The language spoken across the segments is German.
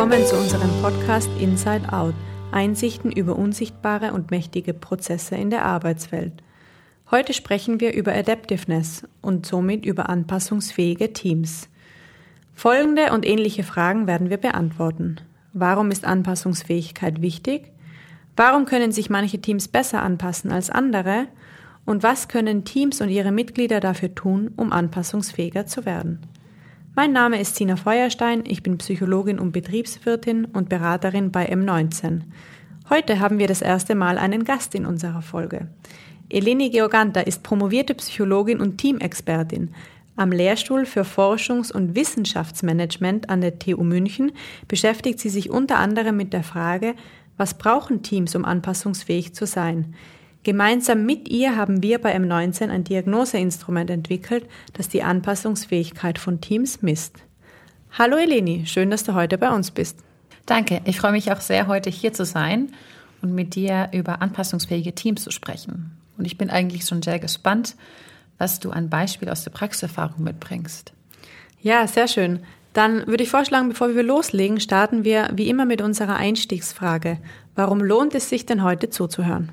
Willkommen zu unserem Podcast Inside Out. Einsichten über unsichtbare und mächtige Prozesse in der Arbeitswelt. Heute sprechen wir über Adaptiveness und somit über anpassungsfähige Teams. Folgende und ähnliche Fragen werden wir beantworten. Warum ist Anpassungsfähigkeit wichtig? Warum können sich manche Teams besser anpassen als andere? Und was können Teams und ihre Mitglieder dafür tun, um anpassungsfähiger zu werden? Mein Name ist Sina Feuerstein, ich bin Psychologin und Betriebswirtin und Beraterin bei M19. Heute haben wir das erste Mal einen Gast in unserer Folge. Eleni Georganta ist promovierte Psychologin und Teamexpertin. Am Lehrstuhl für Forschungs- und Wissenschaftsmanagement an der TU München beschäftigt sie sich unter anderem mit der Frage, was brauchen Teams, um anpassungsfähig zu sein? Gemeinsam mit ihr haben wir bei M19 ein Diagnoseinstrument entwickelt, das die Anpassungsfähigkeit von Teams misst. Hallo Eleni, schön, dass du heute bei uns bist. Danke, ich freue mich auch sehr, heute hier zu sein und mit dir über anpassungsfähige Teams zu sprechen. Und ich bin eigentlich schon sehr gespannt, was du an Beispiel aus der Praxiserfahrung mitbringst. Ja, sehr schön. Dann würde ich vorschlagen, bevor wir loslegen, starten wir wie immer mit unserer Einstiegsfrage. Warum lohnt es sich denn heute zuzuhören?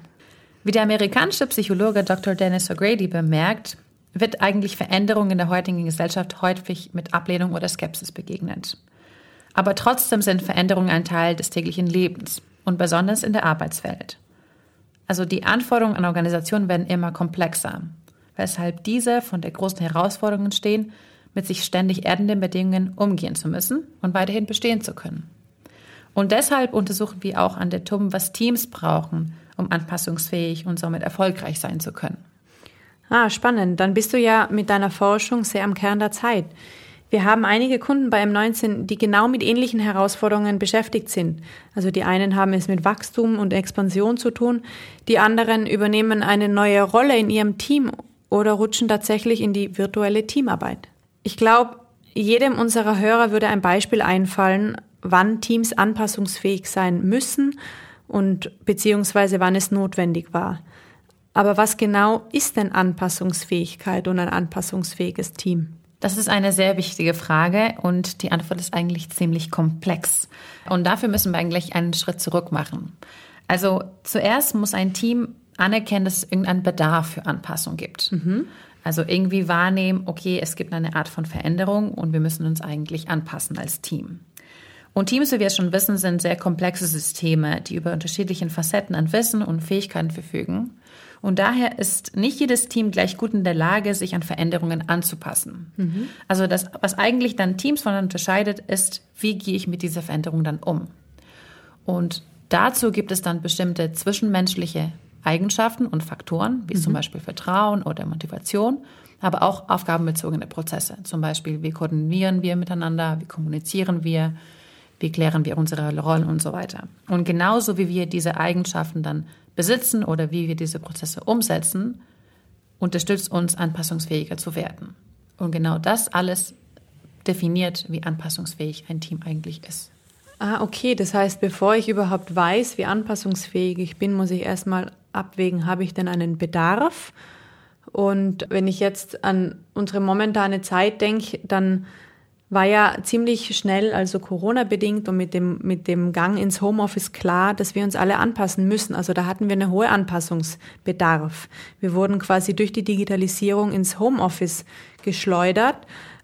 Wie der amerikanische Psychologe Dr. Dennis O'Grady bemerkt, wird eigentlich Veränderung in der heutigen Gesellschaft häufig mit Ablehnung oder Skepsis begegnet. Aber trotzdem sind Veränderungen ein Teil des täglichen Lebens und besonders in der Arbeitswelt. Also die Anforderungen an Organisationen werden immer komplexer, weshalb diese von der großen Herausforderung stehen, mit sich ständig erdenden Bedingungen umgehen zu müssen und weiterhin bestehen zu können. Und deshalb untersuchen wir auch an der TUM, was Teams brauchen, um anpassungsfähig und somit erfolgreich sein zu können. Ah, spannend. Dann bist du ja mit deiner Forschung sehr am Kern der Zeit. Wir haben einige Kunden bei M19, die genau mit ähnlichen Herausforderungen beschäftigt sind. Also die einen haben es mit Wachstum und Expansion zu tun, die anderen übernehmen eine neue Rolle in ihrem Team oder rutschen tatsächlich in die virtuelle Teamarbeit. Ich glaube, jedem unserer Hörer würde ein Beispiel einfallen, wann Teams anpassungsfähig sein müssen und beziehungsweise wann es notwendig war. Aber was genau ist denn Anpassungsfähigkeit und ein anpassungsfähiges Team? Das ist eine sehr wichtige Frage und die Antwort ist eigentlich ziemlich komplex. Und dafür müssen wir eigentlich einen Schritt zurück machen. Also zuerst muss ein Team anerkennen, dass es irgendeinen Bedarf für Anpassung gibt. Mhm. Also irgendwie wahrnehmen, okay, es gibt eine Art von Veränderung und wir müssen uns eigentlich anpassen als Team. Und Teams, wie wir schon wissen, sind sehr komplexe Systeme, die über unterschiedliche Facetten an Wissen und Fähigkeiten verfügen. Und daher ist nicht jedes Team gleich gut in der Lage, sich an Veränderungen anzupassen. Mhm. Also das, was eigentlich dann Teams voneinander unterscheidet, ist, wie gehe ich mit dieser Veränderung dann um? Und dazu gibt es dann bestimmte zwischenmenschliche Eigenschaften und Faktoren, wie mhm. zum Beispiel Vertrauen oder Motivation, aber auch aufgabenbezogene Prozesse. Zum Beispiel, wie koordinieren wir miteinander, wie kommunizieren wir, wie klären wir unsere Rollen und so weiter. Und genauso wie wir diese Eigenschaften dann besitzen oder wie wir diese Prozesse umsetzen, unterstützt uns anpassungsfähiger zu werden. Und genau das alles definiert, wie anpassungsfähig ein Team eigentlich ist. Ah, okay. Das heißt, bevor ich überhaupt weiß, wie anpassungsfähig ich bin, muss ich erstmal abwägen, habe ich denn einen Bedarf? Und wenn ich jetzt an unsere momentane Zeit denke, dann war ja ziemlich schnell, also Corona-bedingt und mit dem, mit dem Gang ins Homeoffice klar, dass wir uns alle anpassen müssen. Also da hatten wir einen hohen Anpassungsbedarf. Wir wurden quasi durch die Digitalisierung ins Homeoffice geschleudert.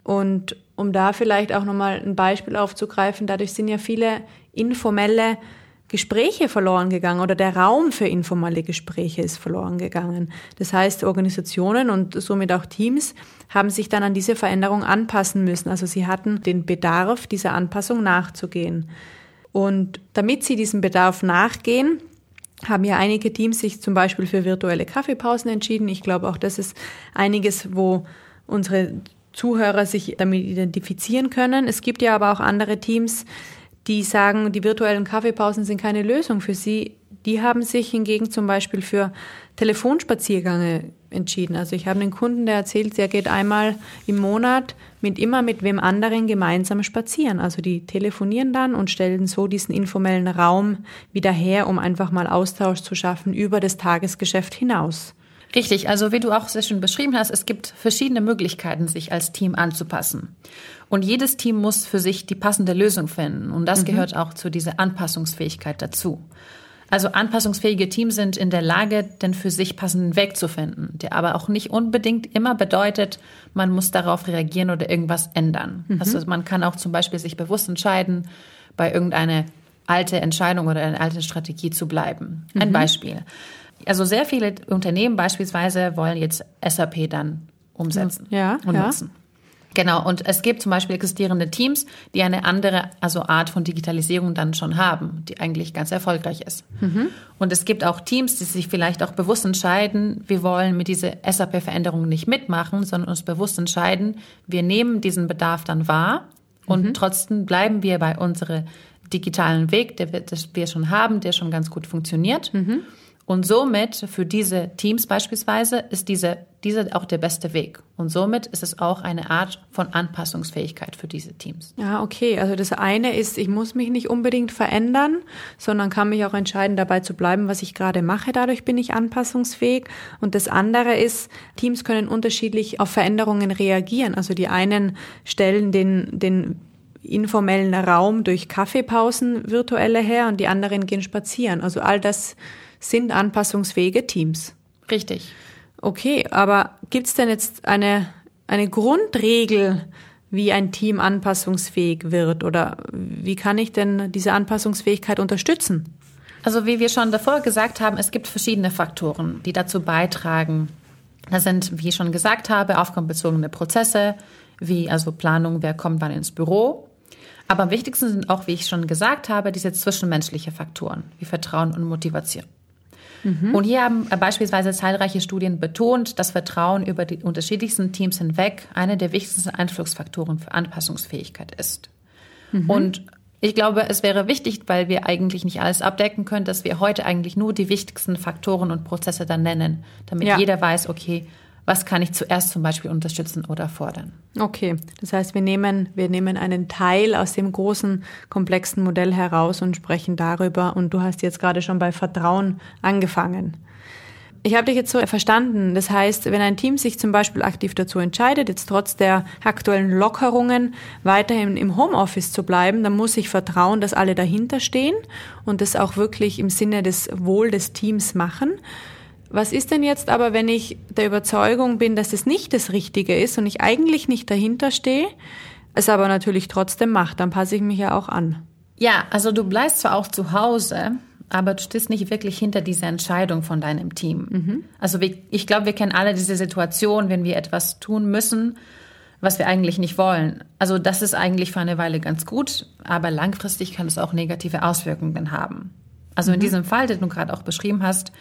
Und um da vielleicht auch nochmal ein Beispiel aufzugreifen, dadurch sind ja viele informelle Gespräche verloren gegangen oder der Raum für informelle Gespräche ist verloren gegangen. Das heißt, Organisationen und somit auch Teams haben sich dann an diese Veränderung anpassen müssen. Also sie hatten den Bedarf, dieser Anpassung nachzugehen. Und damit sie diesem Bedarf nachgehen, haben ja einige Teams sich zum Beispiel für virtuelle Kaffeepausen entschieden. Ich glaube auch, das ist einiges, wo unsere Zuhörer sich damit identifizieren können. Es gibt ja aber auch andere Teams, die sagen, die virtuellen Kaffeepausen sind keine Lösung für sie. Die haben sich hingegen zum Beispiel für Telefonspaziergänge entschieden. Also ich habe einen Kunden, der erzählt, er geht einmal im Monat mit immer mit wem anderen gemeinsam spazieren. Also die telefonieren dann und stellen so diesen informellen Raum wieder her, um einfach mal Austausch zu schaffen über das Tagesgeschäft hinaus. Richtig, also wie du auch sehr schön beschrieben hast, es gibt verschiedene Möglichkeiten, sich als Team anzupassen. Und jedes Team muss für sich die passende Lösung finden. Und das mhm. gehört auch zu dieser Anpassungsfähigkeit dazu. Also anpassungsfähige Teams sind in der Lage, den für sich passenden Weg zu finden, der aber auch nicht unbedingt immer bedeutet, man muss darauf reagieren oder irgendwas ändern. Mhm. Also man kann auch zum Beispiel sich bewusst entscheiden, bei irgendeiner alte Entscheidung oder eine alte Strategie zu bleiben. Ein mhm. Beispiel. Also sehr viele Unternehmen beispielsweise wollen jetzt SAP dann umsetzen ja, und ja. nutzen. Genau, und es gibt zum Beispiel existierende Teams, die eine andere also Art von Digitalisierung dann schon haben, die eigentlich ganz erfolgreich ist. Mhm. Und es gibt auch Teams, die sich vielleicht auch bewusst entscheiden, wir wollen mit dieser SAP-Veränderung nicht mitmachen, sondern uns bewusst entscheiden, wir nehmen diesen Bedarf dann wahr und mhm. trotzdem bleiben wir bei unserem digitalen Weg, der wir, wir schon haben, der schon ganz gut funktioniert. Mhm. Und somit für diese Teams beispielsweise ist diese, diese auch der beste Weg. Und somit ist es auch eine Art von Anpassungsfähigkeit für diese Teams. Ja, okay. Also das eine ist, ich muss mich nicht unbedingt verändern, sondern kann mich auch entscheiden, dabei zu bleiben, was ich gerade mache. Dadurch bin ich anpassungsfähig. Und das andere ist, Teams können unterschiedlich auf Veränderungen reagieren. Also die einen stellen den, den informellen Raum durch Kaffeepausen virtuelle her und die anderen gehen spazieren. Also all das sind anpassungsfähige Teams. Richtig. Okay, aber gibt es denn jetzt eine, eine Grundregel, wie ein Team anpassungsfähig wird? Oder wie kann ich denn diese Anpassungsfähigkeit unterstützen? Also wie wir schon davor gesagt haben, es gibt verschiedene Faktoren, die dazu beitragen. Das sind, wie ich schon gesagt habe, aufgabenbezogene Prozesse, wie also Planung, wer kommt wann ins Büro. Aber am wichtigsten sind auch, wie ich schon gesagt habe, diese zwischenmenschliche Faktoren, wie Vertrauen und Motivation. Mhm. Und hier haben beispielsweise zahlreiche Studien betont, dass Vertrauen über die unterschiedlichsten Teams hinweg einer der wichtigsten Einflussfaktoren für Anpassungsfähigkeit ist. Mhm. Und ich glaube, es wäre wichtig, weil wir eigentlich nicht alles abdecken können, dass wir heute eigentlich nur die wichtigsten Faktoren und Prozesse dann nennen, damit ja. jeder weiß, okay, was kann ich zuerst zum Beispiel unterstützen oder fordern. Okay, das heißt, wir nehmen, wir nehmen einen Teil aus dem großen, komplexen Modell heraus und sprechen darüber. Und du hast jetzt gerade schon bei Vertrauen angefangen. Ich habe dich jetzt so verstanden. Das heißt, wenn ein Team sich zum Beispiel aktiv dazu entscheidet, jetzt trotz der aktuellen Lockerungen weiterhin im Homeoffice zu bleiben, dann muss ich vertrauen, dass alle dahinter stehen und das auch wirklich im Sinne des Wohl des Teams machen. Was ist denn jetzt aber, wenn ich der Überzeugung bin, dass es nicht das Richtige ist und ich eigentlich nicht dahinter stehe, es aber natürlich trotzdem macht, dann passe ich mich ja auch an. Ja, also du bleibst zwar auch zu Hause, aber du stehst nicht wirklich hinter dieser Entscheidung von deinem Team. Mhm. Also ich glaube, wir kennen alle diese Situation, wenn wir etwas tun müssen, was wir eigentlich nicht wollen. Also das ist eigentlich für eine Weile ganz gut, aber langfristig kann es auch negative Auswirkungen haben. Also mhm. in diesem Fall, den du gerade auch beschrieben hast,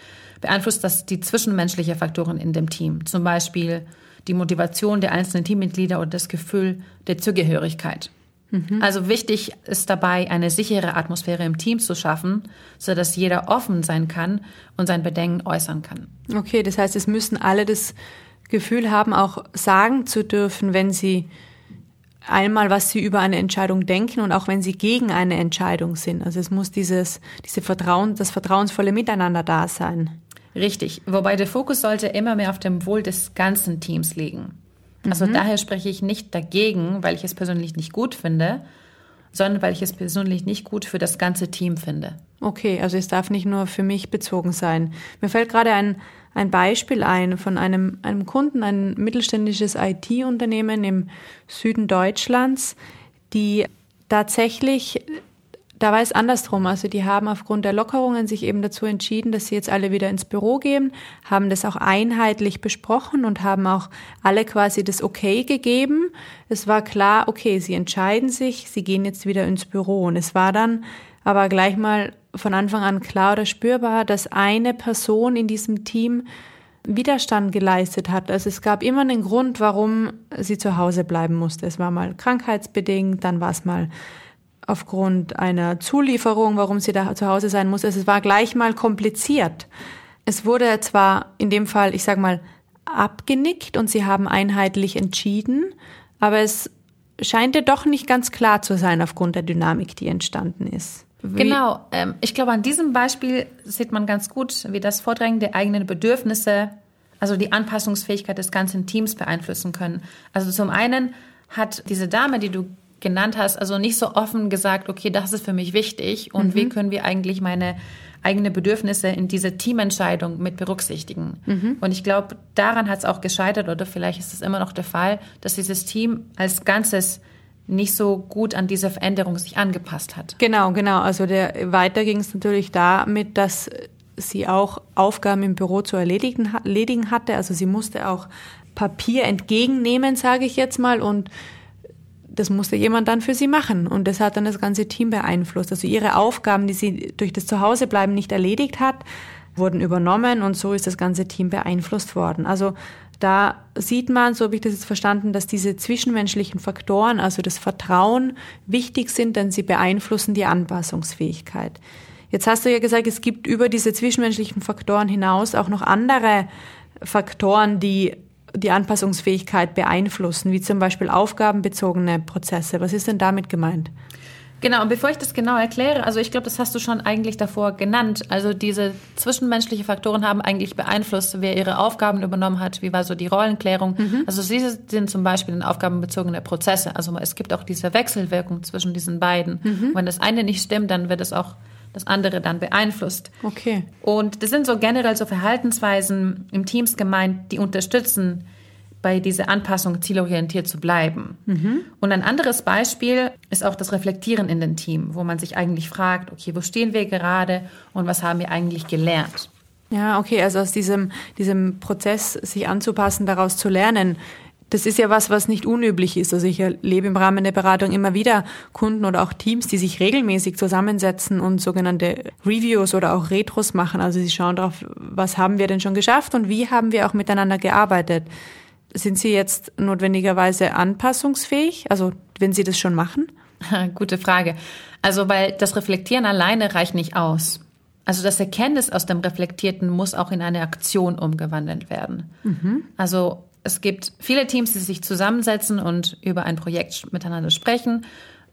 beeinflusst das die zwischenmenschlichen Faktoren in dem Team. Zum Beispiel die Motivation der einzelnen Teammitglieder oder das Gefühl der Zugehörigkeit. Mhm. Also wichtig ist dabei, eine sichere Atmosphäre im Team zu schaffen, sodass jeder offen sein kann und sein Bedenken äußern kann. Okay, das heißt, es müssen alle das Gefühl haben, auch sagen zu dürfen, wenn sie einmal, was sie über eine Entscheidung denken und auch wenn sie gegen eine Entscheidung sind. Also es muss dieses, diese Vertrauen, das vertrauensvolle Miteinander da sein. Richtig. Wobei der Fokus sollte immer mehr auf dem Wohl des ganzen Teams liegen. Also mhm. daher spreche ich nicht dagegen, weil ich es persönlich nicht gut finde, sondern weil ich es persönlich nicht gut für das ganze Team finde. Okay, also es darf nicht nur für mich bezogen sein. Mir fällt gerade ein, ein Beispiel ein von einem, einem Kunden, ein mittelständisches IT-Unternehmen im Süden Deutschlands, die tatsächlich da war es andersrum. Also die haben aufgrund der Lockerungen sich eben dazu entschieden, dass sie jetzt alle wieder ins Büro gehen, haben das auch einheitlich besprochen und haben auch alle quasi das Okay gegeben. Es war klar, okay, sie entscheiden sich, sie gehen jetzt wieder ins Büro. Und es war dann aber gleich mal von Anfang an klar oder spürbar, dass eine Person in diesem Team Widerstand geleistet hat. Also es gab immer einen Grund, warum sie zu Hause bleiben musste. Es war mal krankheitsbedingt, dann war es mal aufgrund einer Zulieferung, warum sie da zu Hause sein muss. Es war gleich mal kompliziert. Es wurde zwar in dem Fall, ich sag mal, abgenickt und sie haben einheitlich entschieden, aber es scheint ja doch nicht ganz klar zu sein aufgrund der Dynamik, die entstanden ist. Wie genau, ähm, ich glaube, an diesem Beispiel sieht man ganz gut, wie das Vordrängen der eigenen Bedürfnisse also die Anpassungsfähigkeit des ganzen Teams beeinflussen können. Also zum einen hat diese Dame, die du genannt hast, also nicht so offen gesagt, okay, das ist für mich wichtig und mhm. wie können wir eigentlich meine eigene Bedürfnisse in diese Teamentscheidung mit berücksichtigen. Mhm. Und ich glaube, daran hat es auch gescheitert oder vielleicht ist es immer noch der Fall, dass dieses Team als Ganzes nicht so gut an diese Veränderung sich angepasst hat. Genau, genau. Also der, weiter ging es natürlich damit, dass sie auch Aufgaben im Büro zu erledigen, erledigen hatte. Also sie musste auch Papier entgegennehmen, sage ich jetzt mal, und das musste jemand dann für sie machen und das hat dann das ganze Team beeinflusst. Also ihre Aufgaben, die sie durch das Zuhausebleiben nicht erledigt hat, wurden übernommen und so ist das ganze Team beeinflusst worden. Also da sieht man, so habe ich das jetzt verstanden, dass diese zwischenmenschlichen Faktoren, also das Vertrauen, wichtig sind, denn sie beeinflussen die Anpassungsfähigkeit. Jetzt hast du ja gesagt, es gibt über diese zwischenmenschlichen Faktoren hinaus auch noch andere Faktoren, die die Anpassungsfähigkeit beeinflussen, wie zum Beispiel aufgabenbezogene Prozesse. Was ist denn damit gemeint? Genau, und bevor ich das genau erkläre, also ich glaube, das hast du schon eigentlich davor genannt. Also diese zwischenmenschlichen Faktoren haben eigentlich beeinflusst, wer ihre Aufgaben übernommen hat, wie war so die Rollenklärung. Mhm. Also sie sind zum Beispiel in aufgabenbezogene Prozesse. Also es gibt auch diese Wechselwirkung zwischen diesen beiden. Mhm. wenn das eine nicht stimmt, dann wird es auch das andere dann beeinflusst. Okay. Und das sind so generell so Verhaltensweisen im Teams gemeint, die unterstützen, bei dieser Anpassung zielorientiert zu bleiben. Mhm. Und ein anderes Beispiel ist auch das Reflektieren in dem Team, wo man sich eigentlich fragt, okay, wo stehen wir gerade und was haben wir eigentlich gelernt? Ja, okay, also aus diesem, diesem Prozess, sich anzupassen, daraus zu lernen, das ist ja was, was nicht unüblich ist. Also ich erlebe im Rahmen der Beratung immer wieder Kunden oder auch Teams, die sich regelmäßig zusammensetzen und sogenannte Reviews oder auch Retros machen. Also sie schauen darauf, was haben wir denn schon geschafft und wie haben wir auch miteinander gearbeitet. Sind Sie jetzt notwendigerweise anpassungsfähig? Also wenn Sie das schon machen? Gute Frage. Also weil das Reflektieren alleine reicht nicht aus. Also das Erkenntnis aus dem Reflektierten muss auch in eine Aktion umgewandelt werden. Mhm. Also es gibt viele Teams, die sich zusammensetzen und über ein Projekt miteinander sprechen,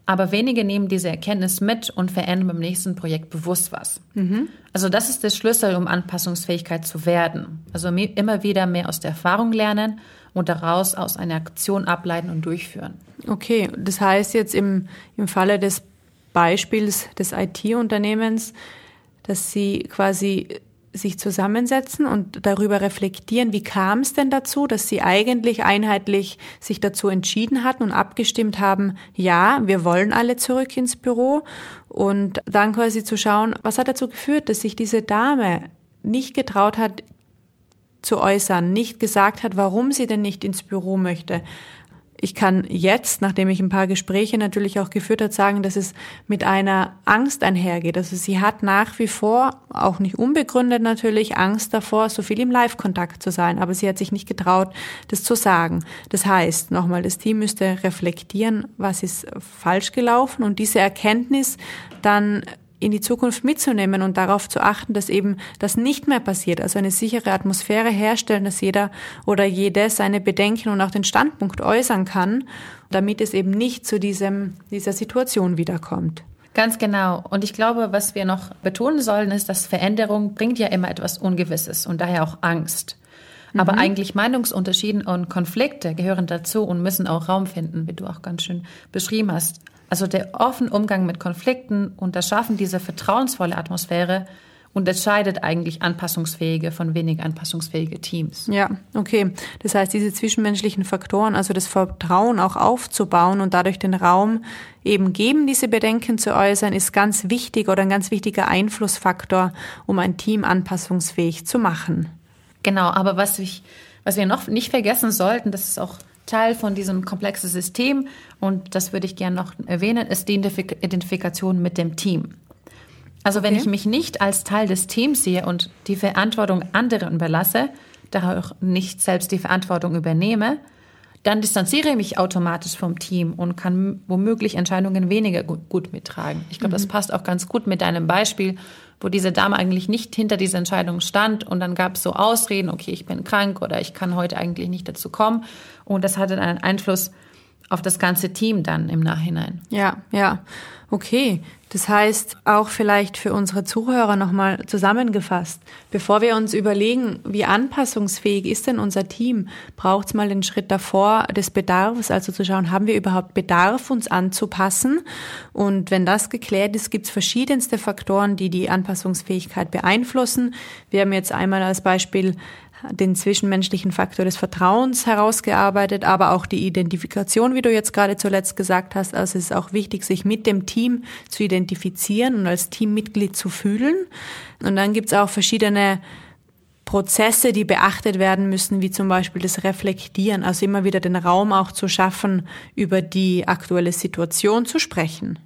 aber wenige nehmen diese Erkenntnis mit und verändern beim nächsten Projekt bewusst was. Mhm. Also das ist der Schlüssel, um Anpassungsfähigkeit zu werden. Also immer wieder mehr aus der Erfahrung lernen und daraus aus einer Aktion ableiten und durchführen. Okay, das heißt jetzt im, im Falle des Beispiels des IT-Unternehmens, dass Sie quasi sich zusammensetzen und darüber reflektieren, wie kam es denn dazu, dass sie eigentlich einheitlich sich dazu entschieden hatten und abgestimmt haben, ja, wir wollen alle zurück ins Büro. Und dann quasi zu schauen, was hat dazu geführt, dass sich diese Dame nicht getraut hat zu äußern, nicht gesagt hat, warum sie denn nicht ins Büro möchte, ich kann jetzt, nachdem ich ein paar Gespräche natürlich auch geführt habe, sagen, dass es mit einer Angst einhergeht. Also sie hat nach wie vor, auch nicht unbegründet natürlich, Angst davor, so viel im Live-Kontakt zu sein. Aber sie hat sich nicht getraut, das zu sagen. Das heißt, nochmal, das Team müsste reflektieren, was ist falsch gelaufen und diese Erkenntnis dann in die Zukunft mitzunehmen und darauf zu achten, dass eben das nicht mehr passiert. Also eine sichere Atmosphäre herstellen, dass jeder oder jede seine Bedenken und auch den Standpunkt äußern kann, damit es eben nicht zu diesem, dieser Situation wiederkommt. Ganz genau. Und ich glaube, was wir noch betonen sollen, ist, dass Veränderung bringt ja immer etwas Ungewisses und daher auch Angst. Aber mhm. eigentlich Meinungsunterschiede und Konflikte gehören dazu und müssen auch Raum finden, wie du auch ganz schön beschrieben hast. Also der offene Umgang mit Konflikten und das Schaffen dieser vertrauensvolle Atmosphäre unterscheidet eigentlich anpassungsfähige von wenig anpassungsfähige Teams. Ja, okay. Das heißt, diese zwischenmenschlichen Faktoren, also das Vertrauen auch aufzubauen und dadurch den Raum eben geben, diese Bedenken zu äußern, ist ganz wichtig oder ein ganz wichtiger Einflussfaktor, um ein Team anpassungsfähig zu machen. Genau, aber was, ich, was wir noch nicht vergessen sollten, das ist auch Teil von diesem komplexen System und das würde ich gerne noch erwähnen, ist die Identifikation mit dem Team. Also okay. wenn ich mich nicht als Teil des Teams sehe und die Verantwortung anderen überlasse, daher auch nicht selbst die Verantwortung übernehme, dann distanziere ich mich automatisch vom Team und kann womöglich Entscheidungen weniger gut, gut mittragen. Ich glaube, mhm. das passt auch ganz gut mit deinem Beispiel, wo diese Dame eigentlich nicht hinter dieser Entscheidung stand und dann gab es so Ausreden, okay, ich bin krank oder ich kann heute eigentlich nicht dazu kommen und das hatte einen Einfluss auf das ganze Team dann im Nachhinein. Ja, ja. Okay. Das heißt, auch vielleicht für unsere Zuhörer nochmal zusammengefasst, bevor wir uns überlegen, wie anpassungsfähig ist denn unser Team, braucht es mal den Schritt davor des Bedarfs, also zu schauen, haben wir überhaupt Bedarf, uns anzupassen? Und wenn das geklärt ist, gibt es verschiedenste Faktoren, die die Anpassungsfähigkeit beeinflussen. Wir haben jetzt einmal als Beispiel den zwischenmenschlichen Faktor des Vertrauens herausgearbeitet, aber auch die Identifikation, wie du jetzt gerade zuletzt gesagt hast. Also es ist auch wichtig, sich mit dem Team zu identifizieren und als Teammitglied zu fühlen. Und dann gibt es auch verschiedene Prozesse, die beachtet werden müssen, wie zum Beispiel das Reflektieren, also immer wieder den Raum auch zu schaffen, über die aktuelle Situation zu sprechen.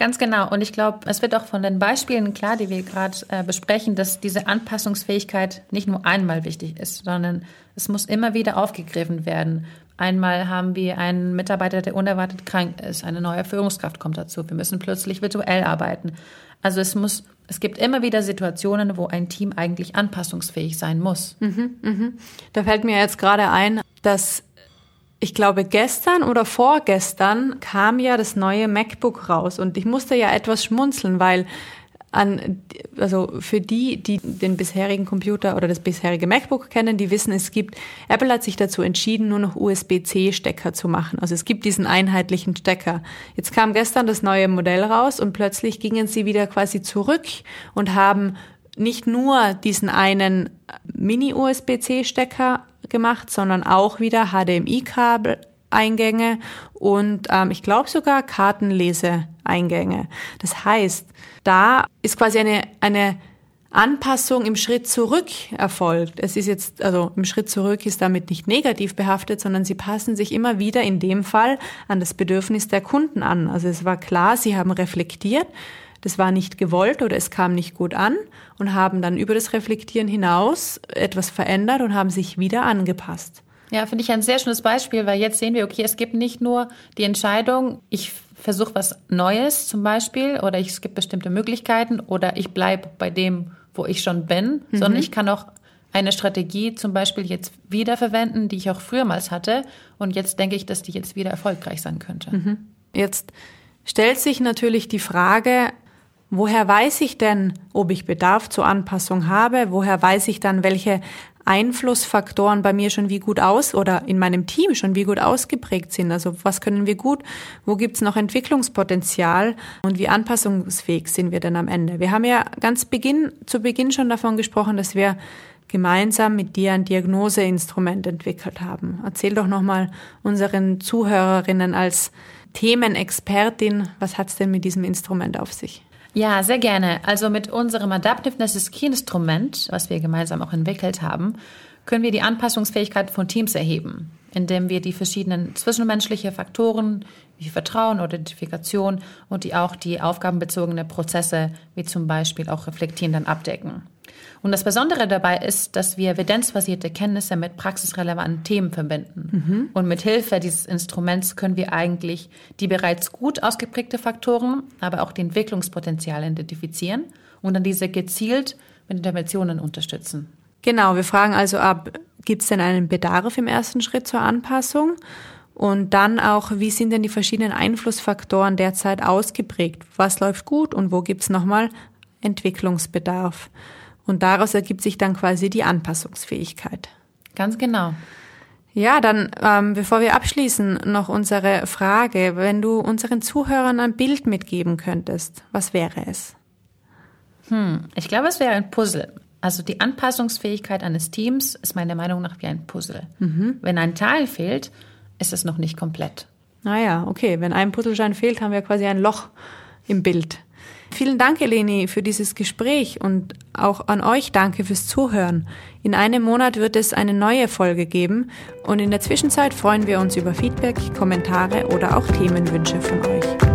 Ganz genau. Und ich glaube, es wird auch von den Beispielen klar, die wir gerade äh, besprechen, dass diese Anpassungsfähigkeit nicht nur einmal wichtig ist, sondern es muss immer wieder aufgegriffen werden. Einmal haben wir einen Mitarbeiter, der unerwartet krank ist. Eine neue Führungskraft kommt dazu. Wir müssen plötzlich virtuell arbeiten. Also es muss, es gibt immer wieder Situationen, wo ein Team eigentlich anpassungsfähig sein muss. Mhm, mhm. Da fällt mir jetzt gerade ein, dass ich glaube, gestern oder vorgestern kam ja das neue MacBook raus und ich musste ja etwas schmunzeln, weil an, also für die, die den bisherigen Computer oder das bisherige MacBook kennen, die wissen, es gibt, Apple hat sich dazu entschieden, nur noch USB-C-Stecker zu machen. Also es gibt diesen einheitlichen Stecker. Jetzt kam gestern das neue Modell raus und plötzlich gingen sie wieder quasi zurück und haben nicht nur diesen einen Mini-USB-C-Stecker gemacht, sondern auch wieder HDMI-Kabel Eingänge und ähm, ich glaube sogar Kartenleseeingänge. Das heißt, da ist quasi eine, eine Anpassung im Schritt zurück erfolgt. Es ist jetzt, also im Schritt zurück ist damit nicht negativ behaftet, sondern sie passen sich immer wieder in dem Fall an das Bedürfnis der Kunden an. Also es war klar, sie haben reflektiert, das war nicht gewollt oder es kam nicht gut an und haben dann über das Reflektieren hinaus etwas verändert und haben sich wieder angepasst. Ja, finde ich ein sehr schönes Beispiel, weil jetzt sehen wir, okay, es gibt nicht nur die Entscheidung, ich versuche was Neues zum Beispiel oder ich, es gibt bestimmte Möglichkeiten oder ich bleibe bei dem, wo ich schon bin, mhm. sondern ich kann auch eine Strategie zum Beispiel jetzt wiederverwenden, die ich auch frühermals hatte und jetzt denke ich, dass die jetzt wieder erfolgreich sein könnte. Mhm. Jetzt stellt sich natürlich die Frage, Woher weiß ich denn, ob ich Bedarf zur Anpassung habe? Woher weiß ich dann, welche Einflussfaktoren bei mir schon wie gut aus oder in meinem Team schon wie gut ausgeprägt sind? Also was können wir gut? Wo gibt's noch Entwicklungspotenzial? Und wie anpassungsfähig sind wir denn am Ende? Wir haben ja ganz Beginn, zu Beginn schon davon gesprochen, dass wir gemeinsam mit dir ein Diagnoseinstrument entwickelt haben. Erzähl doch nochmal unseren Zuhörerinnen als Themenexpertin, was hat's denn mit diesem Instrument auf sich? Ja, sehr gerne. Also mit unserem Adaptiveness is Key Instrument, was wir gemeinsam auch entwickelt haben, können wir die Anpassungsfähigkeit von Teams erheben, indem wir die verschiedenen zwischenmenschliche Faktoren wie Vertrauen Identifikation und die auch die aufgabenbezogene Prozesse wie zum Beispiel auch Reflektieren dann abdecken. Und das Besondere dabei ist, dass wir evidenzbasierte Kenntnisse mit praxisrelevanten Themen verbinden. Mhm. Und mit Hilfe dieses Instruments können wir eigentlich die bereits gut ausgeprägte Faktoren, aber auch die Entwicklungspotenziale identifizieren und dann diese gezielt mit Interventionen unterstützen. Genau, wir fragen also ab, gibt es denn einen Bedarf im ersten Schritt zur Anpassung? Und dann auch, wie sind denn die verschiedenen Einflussfaktoren derzeit ausgeprägt? Was läuft gut und wo gibt es nochmal Entwicklungsbedarf? Und daraus ergibt sich dann quasi die Anpassungsfähigkeit. Ganz genau. Ja, dann, ähm, bevor wir abschließen, noch unsere Frage. Wenn du unseren Zuhörern ein Bild mitgeben könntest, was wäre es? Hm, ich glaube, es wäre ein Puzzle. Also die Anpassungsfähigkeit eines Teams ist meiner Meinung nach wie ein Puzzle. Mhm. Wenn ein Teil fehlt, ist es noch nicht komplett. Naja, okay. Wenn ein Puzzlestein fehlt, haben wir quasi ein Loch im Bild. Vielen Dank, Eleni, für dieses Gespräch und auch an euch danke fürs Zuhören. In einem Monat wird es eine neue Folge geben und in der Zwischenzeit freuen wir uns über Feedback, Kommentare oder auch Themenwünsche von euch.